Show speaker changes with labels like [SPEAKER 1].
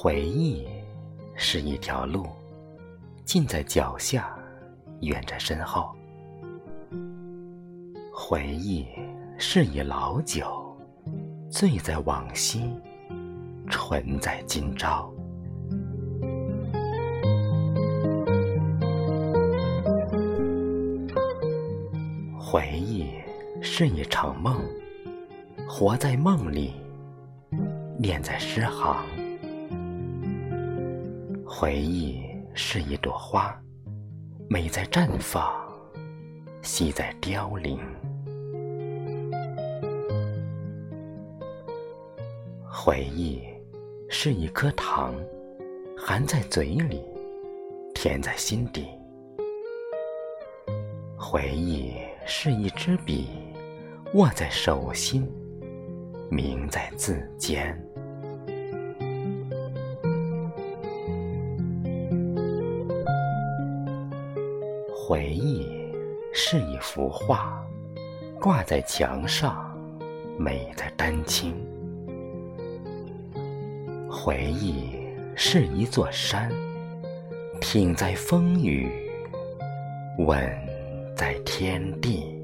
[SPEAKER 1] 回忆是一条路，近在脚下，远在身后。回忆是一老酒，醉在往昔，醇在今朝。回忆是一场梦，活在梦里，念在诗行。回忆是一朵花，美在绽放，惜在凋零。回忆是一颗糖，含在嘴里，甜在心底。回忆是一支笔，握在手心，铭在字间。回忆是一幅画，挂在墙上，美在丹青。回忆是一座山，挺在风雨，稳在天地。